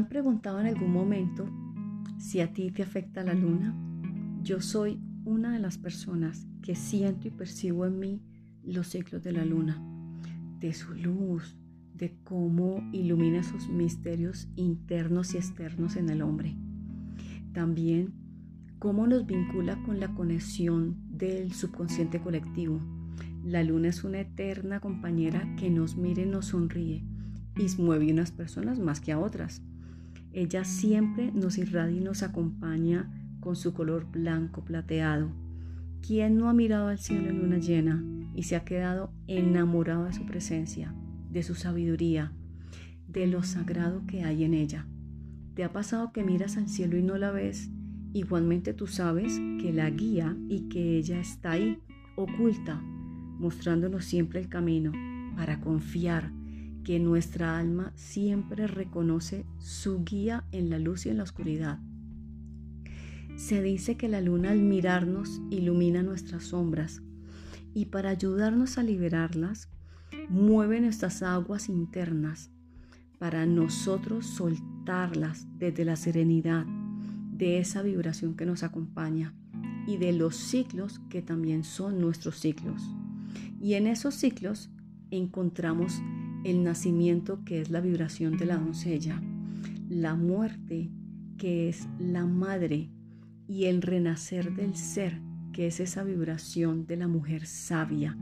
han preguntado en algún momento si a ti te afecta la luna? Yo soy una de las personas que siento y percibo en mí los ciclos de la luna, de su luz, de cómo ilumina sus misterios internos y externos en el hombre. También cómo nos vincula con la conexión del subconsciente colectivo. La luna es una eterna compañera que nos mira y nos sonríe y mueve a unas personas más que a otras. Ella siempre nos irradia y nos acompaña con su color blanco plateado. ¿Quién no ha mirado al cielo en luna llena y se ha quedado enamorado de su presencia, de su sabiduría, de lo sagrado que hay en ella? ¿Te ha pasado que miras al cielo y no la ves? Igualmente tú sabes que la guía y que ella está ahí, oculta, mostrándonos siempre el camino para confiar que nuestra alma siempre reconoce su guía en la luz y en la oscuridad. Se dice que la luna al mirarnos ilumina nuestras sombras y para ayudarnos a liberarlas mueve nuestras aguas internas para nosotros soltarlas desde la serenidad de esa vibración que nos acompaña y de los ciclos que también son nuestros ciclos. Y en esos ciclos encontramos el nacimiento que es la vibración de la doncella, la muerte que es la madre y el renacer del ser que es esa vibración de la mujer sabia.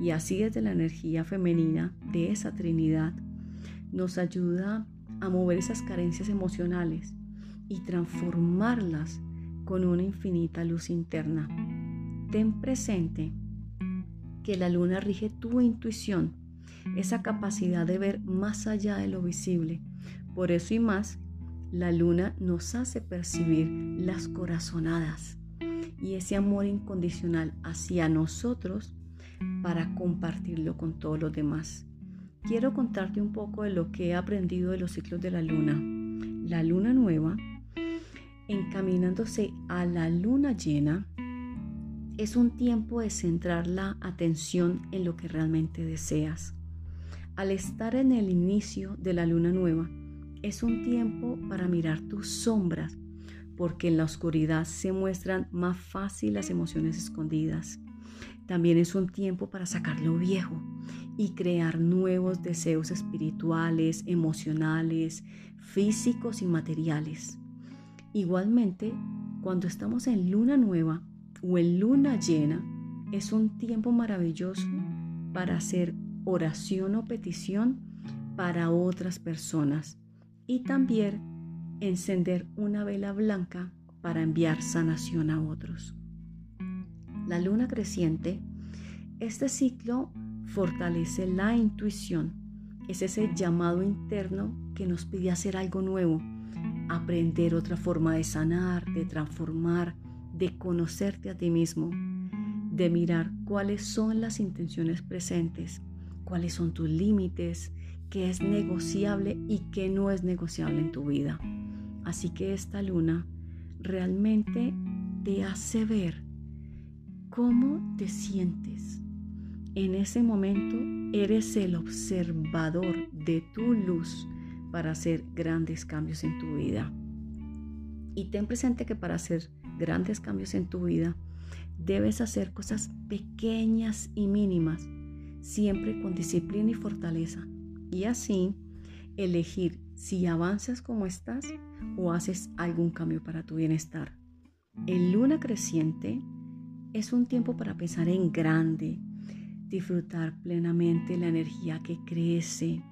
Y así desde la energía femenina de esa Trinidad nos ayuda a mover esas carencias emocionales y transformarlas con una infinita luz interna. Ten presente que la luna rige tu intuición esa capacidad de ver más allá de lo visible. Por eso y más, la luna nos hace percibir las corazonadas y ese amor incondicional hacia nosotros para compartirlo con todos los demás. Quiero contarte un poco de lo que he aprendido de los ciclos de la luna. La luna nueva, encaminándose a la luna llena, es un tiempo de centrar la atención en lo que realmente deseas. Al estar en el inicio de la luna nueva, es un tiempo para mirar tus sombras, porque en la oscuridad se muestran más fácil las emociones escondidas. También es un tiempo para sacar lo viejo y crear nuevos deseos espirituales, emocionales, físicos y materiales. Igualmente, cuando estamos en luna nueva o en luna llena, es un tiempo maravilloso para hacer oración o petición para otras personas y también encender una vela blanca para enviar sanación a otros. La luna creciente, este ciclo fortalece la intuición, es ese llamado interno que nos pide hacer algo nuevo, aprender otra forma de sanar, de transformar, de conocerte a ti mismo, de mirar cuáles son las intenciones presentes cuáles son tus límites, qué es negociable y qué no es negociable en tu vida. Así que esta luna realmente te hace ver cómo te sientes. En ese momento eres el observador de tu luz para hacer grandes cambios en tu vida. Y ten presente que para hacer grandes cambios en tu vida, debes hacer cosas pequeñas y mínimas siempre con disciplina y fortaleza. Y así elegir si avanzas como estás o haces algún cambio para tu bienestar. El luna creciente es un tiempo para pensar en grande, disfrutar plenamente la energía que crece,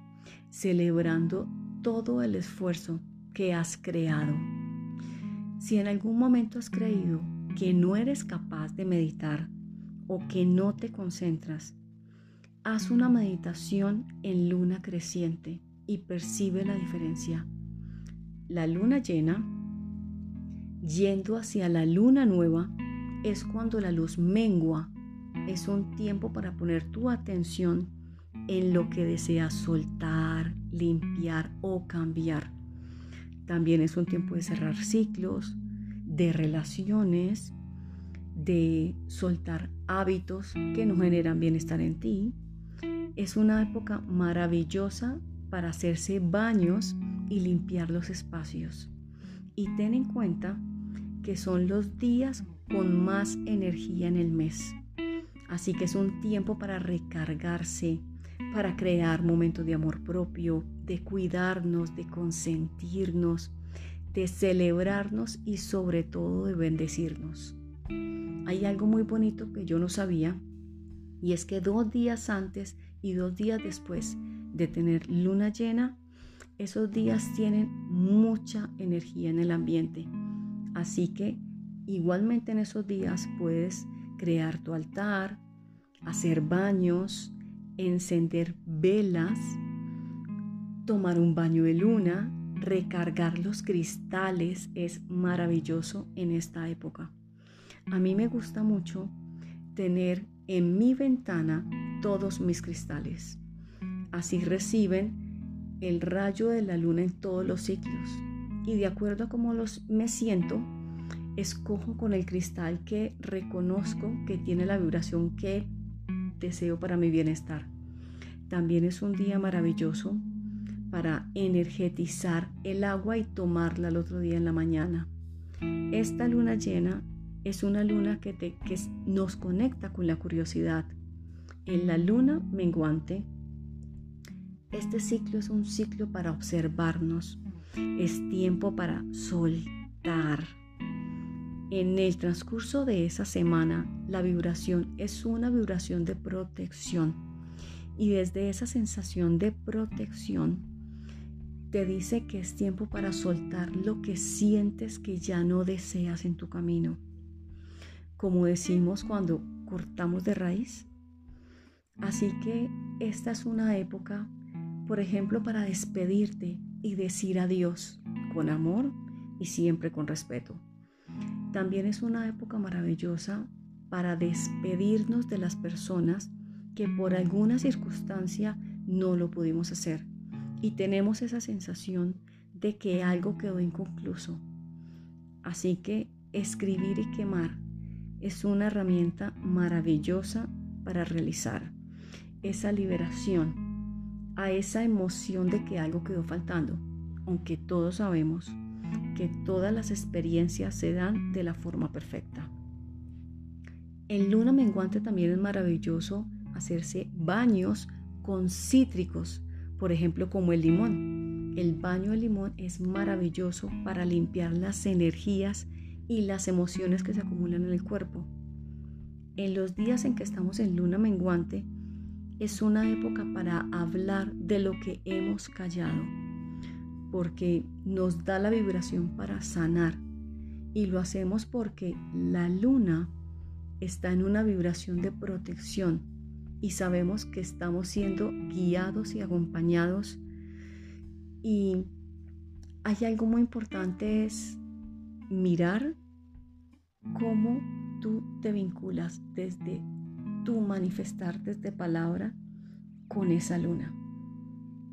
celebrando todo el esfuerzo que has creado. Si en algún momento has creído que no eres capaz de meditar o que no te concentras, Haz una meditación en luna creciente y percibe la diferencia. La luna llena, yendo hacia la luna nueva, es cuando la luz mengua. Es un tiempo para poner tu atención en lo que deseas soltar, limpiar o cambiar. También es un tiempo de cerrar ciclos, de relaciones, de soltar hábitos que no generan bienestar en ti, es una época maravillosa para hacerse baños y limpiar los espacios. Y ten en cuenta que son los días con más energía en el mes. Así que es un tiempo para recargarse, para crear momentos de amor propio, de cuidarnos, de consentirnos, de celebrarnos y sobre todo de bendecirnos. Hay algo muy bonito que yo no sabía y es que dos días antes y dos días después de tener luna llena, esos días tienen mucha energía en el ambiente. Así que igualmente en esos días puedes crear tu altar, hacer baños, encender velas, tomar un baño de luna, recargar los cristales. Es maravilloso en esta época. A mí me gusta mucho tener en mi ventana todos mis cristales. Así reciben el rayo de la luna en todos los ciclos. Y de acuerdo a cómo los me siento, escojo con el cristal que reconozco que tiene la vibración que deseo para mi bienestar. También es un día maravilloso para energetizar el agua y tomarla el otro día en la mañana. Esta luna llena es una luna que, te, que nos conecta con la curiosidad. En la luna menguante, este ciclo es un ciclo para observarnos. Es tiempo para soltar. En el transcurso de esa semana, la vibración es una vibración de protección. Y desde esa sensación de protección, te dice que es tiempo para soltar lo que sientes que ya no deseas en tu camino. Como decimos cuando cortamos de raíz. Así que esta es una época, por ejemplo, para despedirte y decir adiós con amor y siempre con respeto. También es una época maravillosa para despedirnos de las personas que por alguna circunstancia no lo pudimos hacer y tenemos esa sensación de que algo quedó inconcluso. Así que escribir y quemar es una herramienta maravillosa para realizar esa liberación a esa emoción de que algo quedó faltando, aunque todos sabemos que todas las experiencias se dan de la forma perfecta. En luna menguante también es maravilloso hacerse baños con cítricos, por ejemplo como el limón. El baño de limón es maravilloso para limpiar las energías y las emociones que se acumulan en el cuerpo. En los días en que estamos en luna menguante, es una época para hablar de lo que hemos callado porque nos da la vibración para sanar. Y lo hacemos porque la luna está en una vibración de protección y sabemos que estamos siendo guiados y acompañados. Y hay algo muy importante es mirar cómo tú te vinculas desde tu manifestar desde palabra con esa luna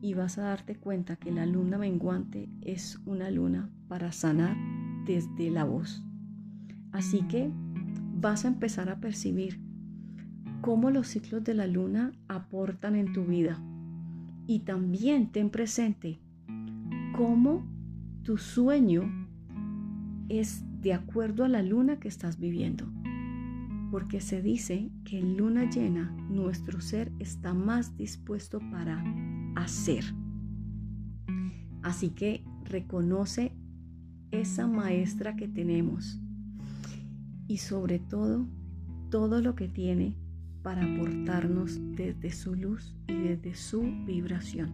y vas a darte cuenta que la luna menguante es una luna para sanar desde la voz. Así que vas a empezar a percibir cómo los ciclos de la luna aportan en tu vida. Y también ten presente cómo tu sueño es de acuerdo a la luna que estás viviendo. Porque se dice que en luna llena nuestro ser está más dispuesto para hacer. Así que reconoce esa maestra que tenemos y sobre todo todo lo que tiene para aportarnos desde su luz y desde su vibración.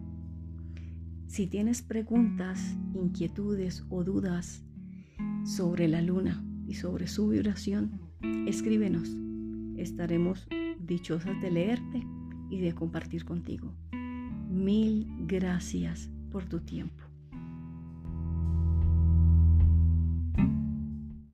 Si tienes preguntas, inquietudes o dudas sobre la luna y sobre su vibración, escríbenos. Estaremos dichosas de leerte y de compartir contigo. Mil gracias por tu tiempo.